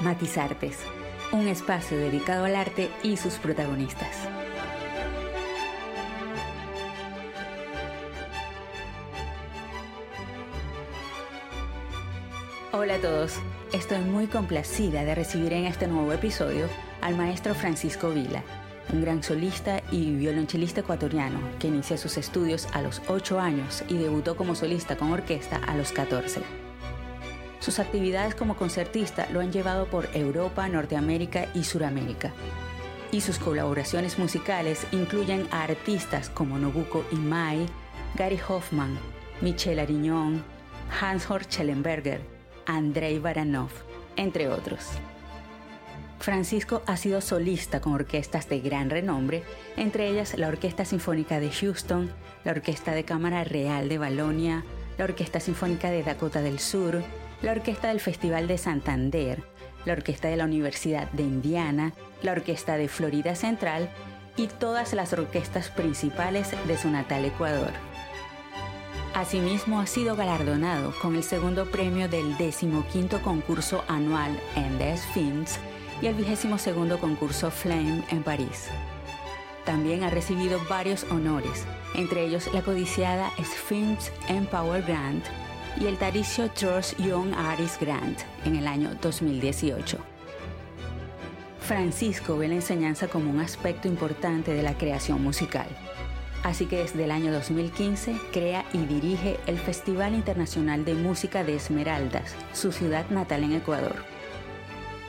Matizartes, un espacio dedicado al arte y sus protagonistas. Hola a todos, estoy muy complacida de recibir en este nuevo episodio al maestro Francisco Vila, un gran solista y violonchelista ecuatoriano que inicia sus estudios a los 8 años y debutó como solista con orquesta a los 14. Sus actividades como concertista lo han llevado por Europa, Norteamérica y Suramérica. Y sus colaboraciones musicales incluyen a artistas como Nobuko Imai, Gary Hoffman, Michel Ariñón, Hans-Horst Schellenberger, Andrei Baranov, entre otros. Francisco ha sido solista con orquestas de gran renombre, entre ellas la Orquesta Sinfónica de Houston, la Orquesta de Cámara Real de Balonia, la Orquesta Sinfónica de Dakota del Sur, la Orquesta del Festival de Santander, la Orquesta de la Universidad de Indiana, la Orquesta de Florida Central y todas las orquestas principales de su natal Ecuador. Asimismo, ha sido galardonado con el segundo premio del decimoquinto concurso anual Endes Films y el vigésimo segundo concurso Flame en París. También ha recibido varios honores, entre ellos la codiciada Sphinx Empower Grant y el Taricio Trust Young Artist Grant en el año 2018. Francisco ve la enseñanza como un aspecto importante de la creación musical Así que desde el año 2015 crea y dirige el Festival Internacional de Música de Esmeraldas, su ciudad natal en Ecuador.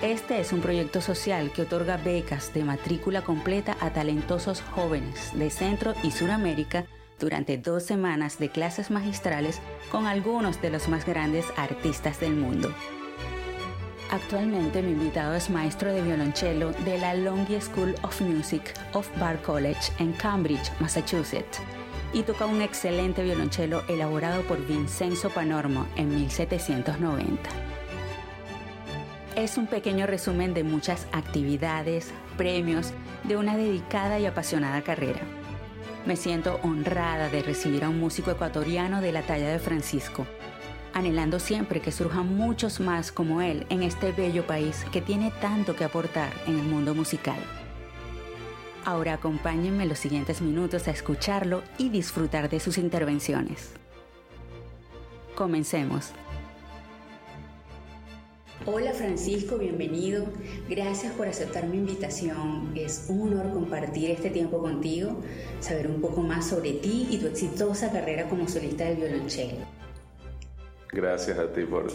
Este es un proyecto social que otorga becas de matrícula completa a talentosos jóvenes de Centro y Suramérica durante dos semanas de clases magistrales con algunos de los más grandes artistas del mundo. Actualmente mi invitado es maestro de violonchelo de la Longy School of Music of Bar College en Cambridge, Massachusetts, y toca un excelente violonchelo elaborado por Vincenzo Panormo en 1790. Es un pequeño resumen de muchas actividades, premios, de una dedicada y apasionada carrera. Me siento honrada de recibir a un músico ecuatoriano de la talla de Francisco anhelando siempre que surjan muchos más como él en este bello país que tiene tanto que aportar en el mundo musical. Ahora acompáñenme los siguientes minutos a escucharlo y disfrutar de sus intervenciones. Comencemos. Hola Francisco, bienvenido. Gracias por aceptar mi invitación. Es un honor compartir este tiempo contigo, saber un poco más sobre ti y tu exitosa carrera como solista de violonchelo. Gracias a ti por,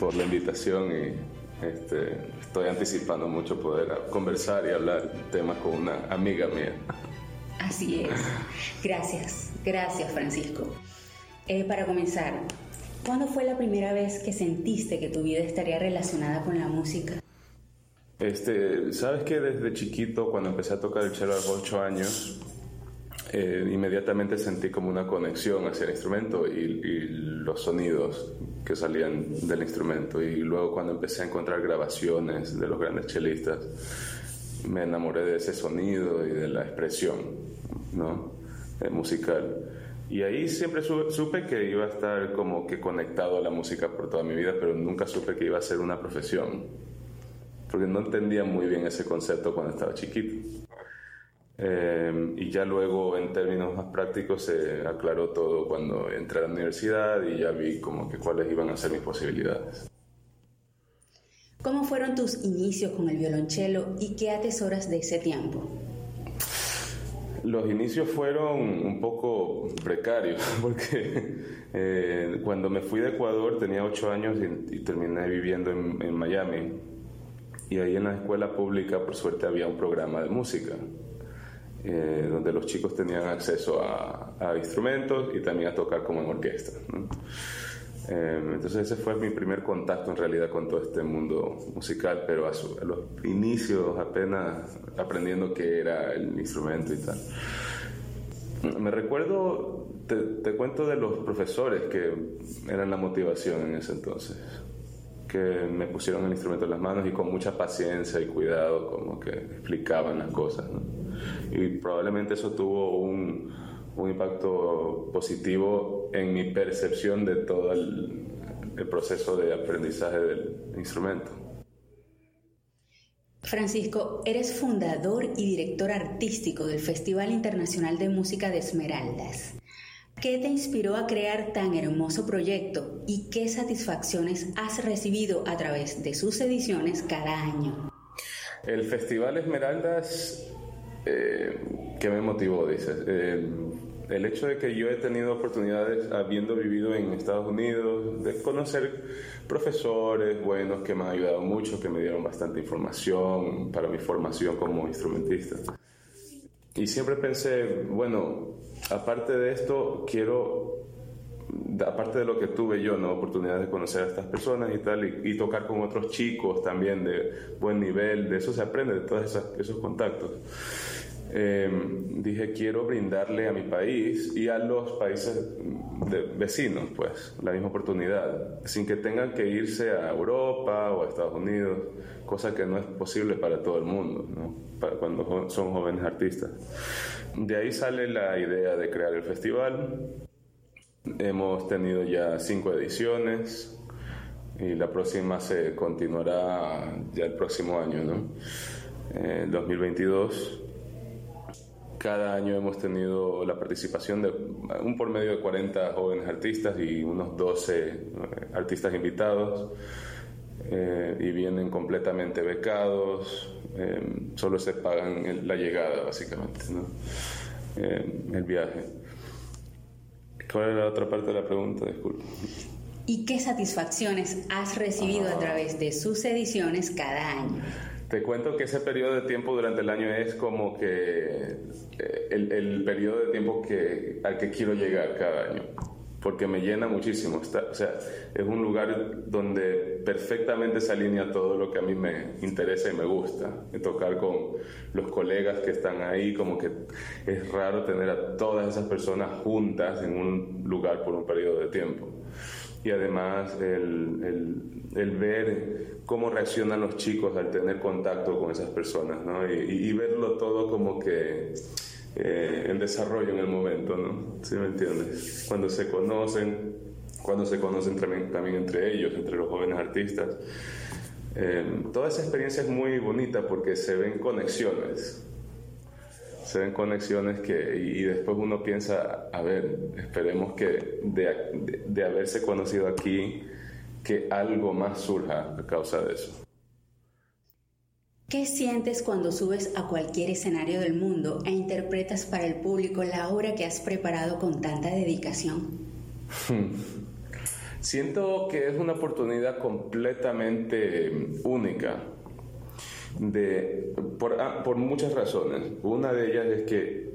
por la invitación y este, estoy anticipando mucho poder conversar y hablar temas con una amiga mía. Así es. Gracias, gracias Francisco. Eh, para comenzar, ¿cuándo fue la primera vez que sentiste que tu vida estaría relacionada con la música? Este, Sabes que desde chiquito, cuando empecé a tocar el cello a los 8 años, eh, inmediatamente sentí como una conexión hacia el instrumento y, los sonidos que salían del instrumento. Y luego cuando empecé a encontrar grabaciones de los grandes chelistas, me enamoré de ese sonido y de la expresión ¿no? Eh, musical. Y ahí siempre supe que iba a estar como que conectado a la música por toda mi vida, pero nunca supe que iba a ser una profesión, porque no entendía muy bien ese concepto cuando estaba chiquito. Eh, y ya luego, en términos más prácticos, se aclaró todo cuando entré a la universidad y ya vi como que cuáles iban a ser mis posibilidades. ¿Cómo fueron tus inicios con el violonchelo y qué atesoras de ese tiempo? Los inicios fueron un poco precarios porque eh, cuando me fui de Ecuador tenía ocho años y, terminé viviendo en, Miami. Y ahí en la escuela pública, por suerte, había un programa de música. Eh, donde los chicos tenían acceso a, instrumentos y también a tocar como en orquesta. Entonces ese fue mi primer contacto en realidad con todo este mundo musical, pero a, los inicios apenas aprendiendo qué era el instrumento y tal. Me recuerdo, te, te cuento de los profesores que eran la motivación en ese entonces que me pusieron el instrumento en las manos y con mucha paciencia y cuidado como que explicaban las cosas. Y probablemente eso tuvo un, un, impacto positivo en mi percepción de todo el, el proceso de aprendizaje del instrumento. Francisco, eres fundador y director artístico del Festival Internacional de Música de Esmeraldas. ¿Qué te inspiró a crear tan hermoso proyecto y qué satisfacciones has recibido a través de sus ediciones cada año? El Festival Esmeraldas, eh, ¿qué me motivó? Dices. Eh, el hecho de que yo he tenido oportunidades, habiendo vivido en Estados Unidos, de conocer profesores buenos que me han ayudado mucho, que me dieron bastante información para mi formación como instrumentista. Y siempre pensé, bueno, aparte de esto, quiero, aparte de lo que tuve yo, ¿no? Oportunidad de conocer a estas personas y tal, y, tocar con otros chicos también de buen nivel, de eso se aprende, de todos esos contactos. Em, dije, quiero brindarle a mi país y a los países vecinos, pues, la misma oportunidad, sin que tengan que irse a Europa o a Estados Unidos, cosa que no es posible para todo el mundo, ¿no? cuando son jóvenes artistas. De ahí sale la idea de crear el festival. Hemos tenido ya cinco ediciones y la próxima se continuará ya el próximo año, ¿no? 2022. Cada año hemos tenido la participación de un por medio de 40 jóvenes artistas y unos 12 eh, artistas invitados. Eh, y vienen completamente becados, eh, solo se pagan la llegada básicamente, eh, el viaje. ¿Cuál era la otra parte de la pregunta? Disculpe. ¿Y qué satisfacciones has recibido a ah. través de sus ediciones cada año? Te cuento que ese periodo de tiempo durante el año es como que el, el periodo de tiempo que, al que quiero llegar cada año porque me llena muchísimo. Está, o sea, es un lugar donde perfectamente se alinea todo lo que a mí me interesa y me gusta. tocar con los colegas que están ahí, como que es raro tener a todas esas personas juntas en un lugar por un periodo de tiempo. Y además el, el, el ver cómo reaccionan los chicos al tener contacto con esas personas, ¿no? y, y verlo todo como que eh, en desarrollo en el momento, ¿no? ¿Sí me entiendes? Cuando se conocen, cuando se conocen también, también entre ellos, entre los jóvenes artistas. Eh, toda esa experiencia es muy bonita porque se ven conexiones. Se ven conexiones que, y, después uno piensa, a ver, esperemos que de, de haberse conocido aquí, que algo más surja a causa de eso. ¿Qué sientes cuando subes a cualquier escenario del mundo e interpretas para el público la obra que has preparado con tanta dedicación? Siento que es una oportunidad completamente única de, por, ah, por, muchas razones. Una de ellas es que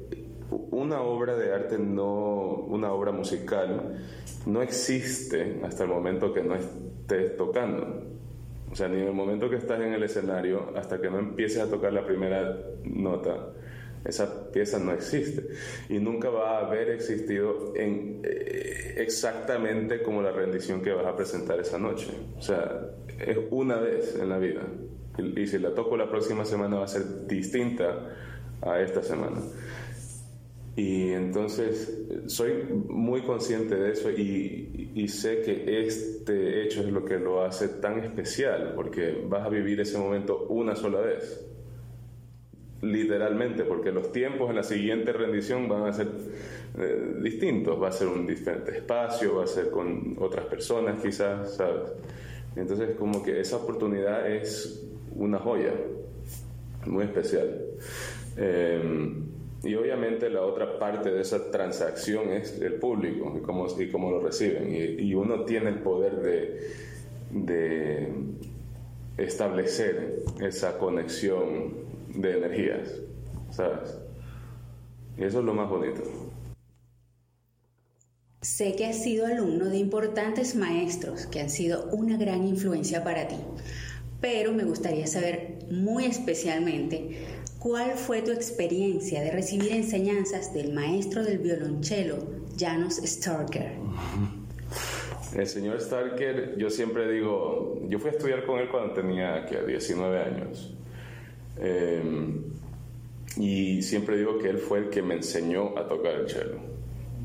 una obra de arte, no, una obra musical, no existe hasta el momento que no estés tocando. O sea, ni en el momento que estás en el escenario, hasta que no empieces a tocar la primera nota, esa pieza no existe. Y nunca va a haber existido eh, exactamente como la rendición que vas a presentar esa noche. O sea, es una vez en la vida. Y, si la toco la próxima semana va a ser distinta a esta semana. Y entonces soy muy consciente de eso y, y, sé que este hecho es lo que lo hace tan especial, porque vas a vivir ese momento una sola vez. literalmente, porque los tiempos en la siguiente rendición van a ser eh, distintos, va a ser un diferente espacio, va a ser con otras personas quizás, ¿sabes? Entonces como que esa oportunidad es una joya, muy especial. Em, y obviamente la otra parte de esa transacción es el público y cómo, y cómo lo reciben. Y, uno tiene el poder de, de establecer esa conexión de energías, ¿sabes? Y eso es lo más bonito. Sé que has sido alumno de importantes maestros que han sido una gran influencia para ti, pero me gustaría saber muy especialmente cuál fue tu experiencia de recibir enseñanzas del maestro del violonchelo, Janos Starker. El señor Starker, yo siempre digo, yo fui a estudiar con él cuando tenía 19 años. Em, y siempre digo que él fue el que me enseñó a tocar el cello.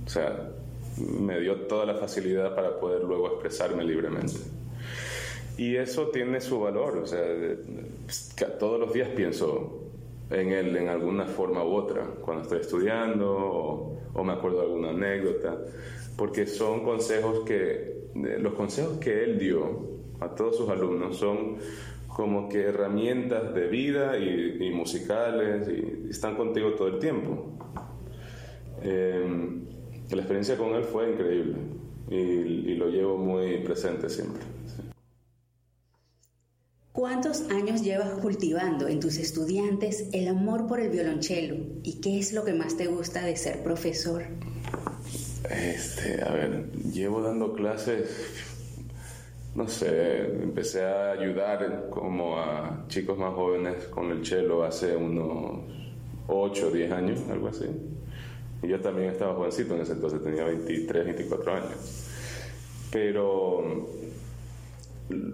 O sea, me dio toda la facilidad para poder luego expresarme libremente. Y eso tiene su valor, o sea, todos los días pienso en él en alguna forma u otra, cuando estoy estudiando o, me acuerdo de alguna anécdota, porque son consejos que, los consejos que él dio a todos sus alumnos son como que herramientas de vida y, musicales y están contigo todo el tiempo. Eh, la experiencia con él fue increíble y, lo llevo muy presente siempre. ¿Cuántos años llevas cultivando en tus estudiantes el amor por el violonchelo y qué es lo que más te gusta de ser profesor? Este, a ver, llevo dando clases, no sé, empecé a ayudar como a chicos más jóvenes con el cello hace unos 8 o 10 años, algo así. Y yo también estaba jovencito en ese entonces, tenía 23, 24 años. Pero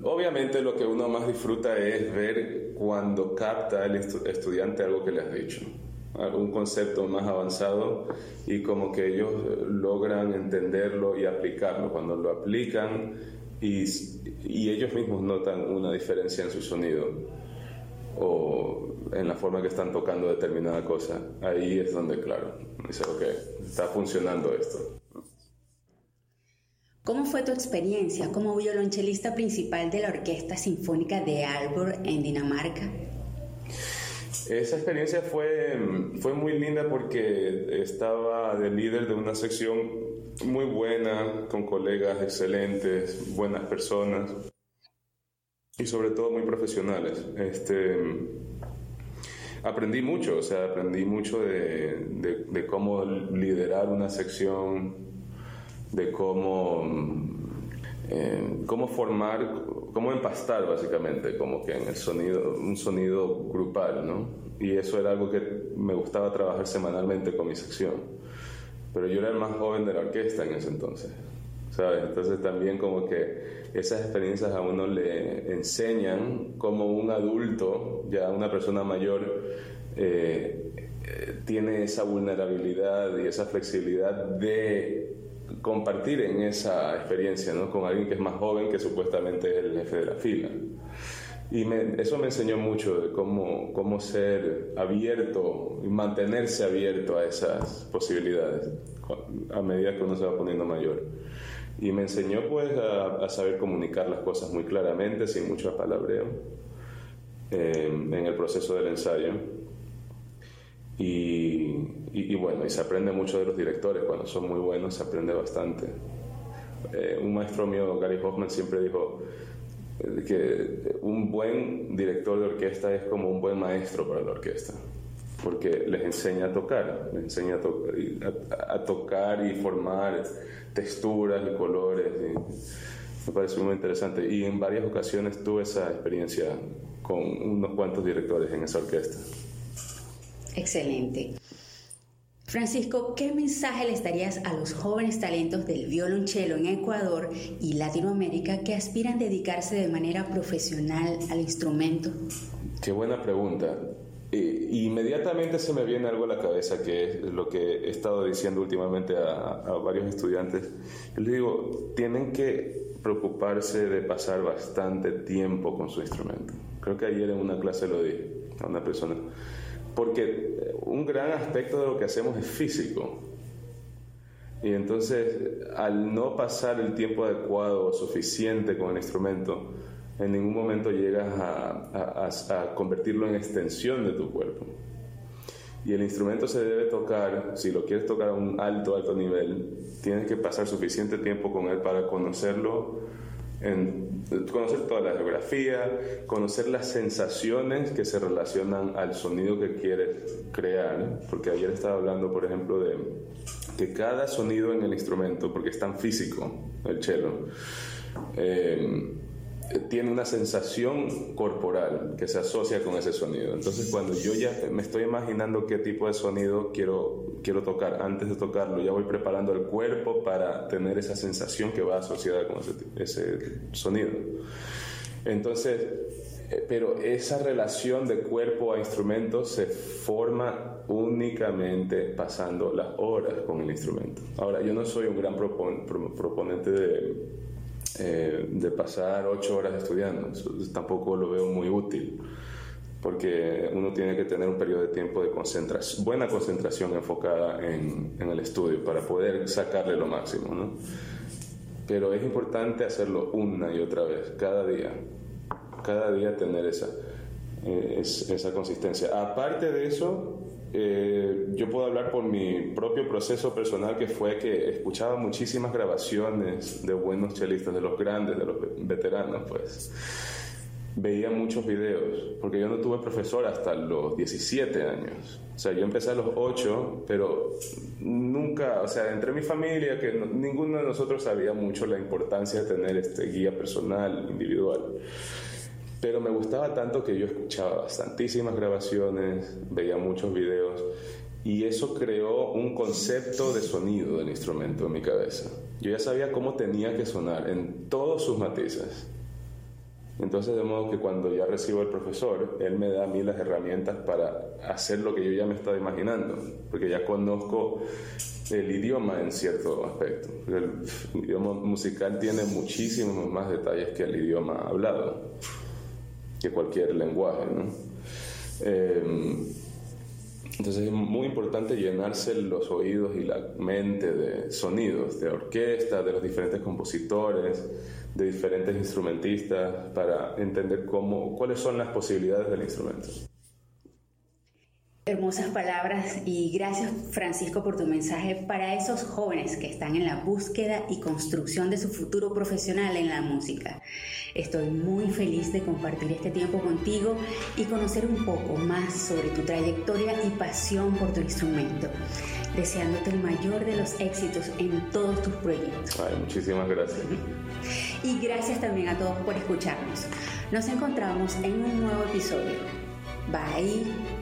obviamente lo que uno más disfruta es ver cuando capta el estudiante algo que le has dicho, un concepto más avanzado y como que ellos logran entenderlo y aplicarlo. Cuando lo aplican y, y ellos mismos notan una diferencia en su sonido o en la forma que están tocando determinada cosa, ahí es donde, claro, dice, ok, está funcionando esto. ¿Cómo fue tu experiencia como violonchelista principal de la Orquesta Sinfónica de Aalborg en Dinamarca? Esa experiencia fue, fue muy linda porque estaba de líder de una sección muy buena, con colegas excelentes, buenas personas y sobre todo muy profesionales. Este, aprendí mucho, o sea, aprendí mucho de, de, cómo liderar una sección, de cómo, eh, cómo formar, cómo empastar básicamente, como que en el sonido, un sonido grupal, ¿no? Y eso era algo que me gustaba trabajar semanalmente con mi sección. Pero yo era el más joven de la orquesta en ese entonces. ¿sabes? Entonces también como que esas experiencias a uno le enseñan como un adulto, ya una persona mayor, eh, eh, tiene esa vulnerabilidad y esa flexibilidad de compartir en esa experiencia ¿no? con alguien que es más joven que supuestamente es el jefe de la fila. Y eso me enseñó mucho de cómo, cómo ser abierto y mantenerse abierto a esas posibilidades a medida que uno se va poniendo mayor y me enseñó pues a, saber comunicar las cosas muy claramente, sin mucho palabreo, eh, en el proceso del ensayo. Y, bueno, y se aprende mucho de los directores, cuando son muy buenos se aprende bastante. Eh, un maestro mío, Gary Hoffman, siempre dijo eh, que un buen director de orquesta es como un buen maestro para la orquesta porque les enseña a tocar, les enseña a, a tocar y formar texturas y colores. me pareció muy interesante. Y en varias ocasiones tuve esa experiencia con unos cuantos directores en esa orquesta. Excelente. Francisco, ¿qué mensaje le darías a los jóvenes talentos del violonchelo en Ecuador y Latinoamérica que aspiran a dedicarse de manera profesional al instrumento? Qué buena pregunta. Eh, inmediatamente se me viene algo a la cabeza, que es lo que he estado diciendo últimamente a, varios estudiantes. Les digo, tienen que preocuparse de pasar bastante tiempo con su instrumento. Creo que ayer en una clase lo dije a una persona. Porque un gran aspecto de lo que hacemos es físico. Y entonces, al no pasar el tiempo adecuado o suficiente con el instrumento, en ningún momento llegas a, a, convertirlo en extensión de tu cuerpo. Y el instrumento se debe tocar, si lo quieres tocar a un alto, alto nivel, tienes que pasar suficiente tiempo con él para conocerlo, en, conocer toda la geografía, conocer las sensaciones que se relacionan al sonido que quieres crear, porque ayer estaba hablando, por ejemplo, de que cada sonido en el instrumento, porque es tan físico el cello, eh, tiene una sensación corporal que se asocia con ese sonido. Entonces, cuando yo ya me estoy imaginando qué tipo de sonido quiero, quiero tocar, antes de tocarlo, ya voy preparando el cuerpo para tener esa sensación que va asociada con ese, sonido. Entonces, eh, pero esa relación de cuerpo a instrumento se forma únicamente pasando las horas con el instrumento. Ahora, yo no soy un gran proponente de eh, de pasar ocho horas estudiando. tampoco lo veo muy útil, porque uno tiene que tener un periodo de tiempo de concentración, buena concentración enfocada en, el estudio para poder sacarle lo máximo. ¿no? Pero es importante hacerlo una y otra vez, cada día. Cada día tener esa, eh, esa consistencia. Aparte de eso, eh, yo puedo hablar por mi propio proceso personal que fue que escuchaba muchísimas grabaciones de buenos chelistas, de los grandes, de los veteranos, pues. Veía muchos videos, porque yo no tuve profesor hasta los 17 años. O sea, yo empecé a los 8, pero nunca, o sea, entre mi familia, que ninguno de nosotros sabía mucho la importancia de tener este guía personal, individual. Pero me gustaba tanto que yo escuchaba bastantísimas grabaciones, veía muchos videos y eso creó un concepto de sonido del instrumento en mi cabeza. Yo ya sabía cómo tenía que sonar en todos sus matices. Entonces, de modo que cuando ya recibo el profesor, él me da a mí las herramientas para hacer lo que yo ya me estaba imaginando, porque ya conozco el idioma en cierto aspecto. El idioma musical tiene muchísimos más detalles que el idioma hablado que cualquier lenguaje. Eh, entonces es muy importante llenarse los oídos y la mente de sonidos, de orquesta, de los diferentes compositores, de diferentes instrumentistas, para entender cómo, cuáles son las posibilidades del instrumento. Hermosas palabras y gracias Francisco por tu mensaje para esos jóvenes que están en la búsqueda y construcción de su futuro profesional en la música. Estoy muy feliz de compartir este tiempo contigo y conocer un poco más sobre tu trayectoria y pasión por tu instrumento. Deseándote el mayor de los éxitos en todos tus proyectos. muchísimas gracias. Y gracias también a todos por escucharnos. Nos encontramos en un nuevo episodio. Bye.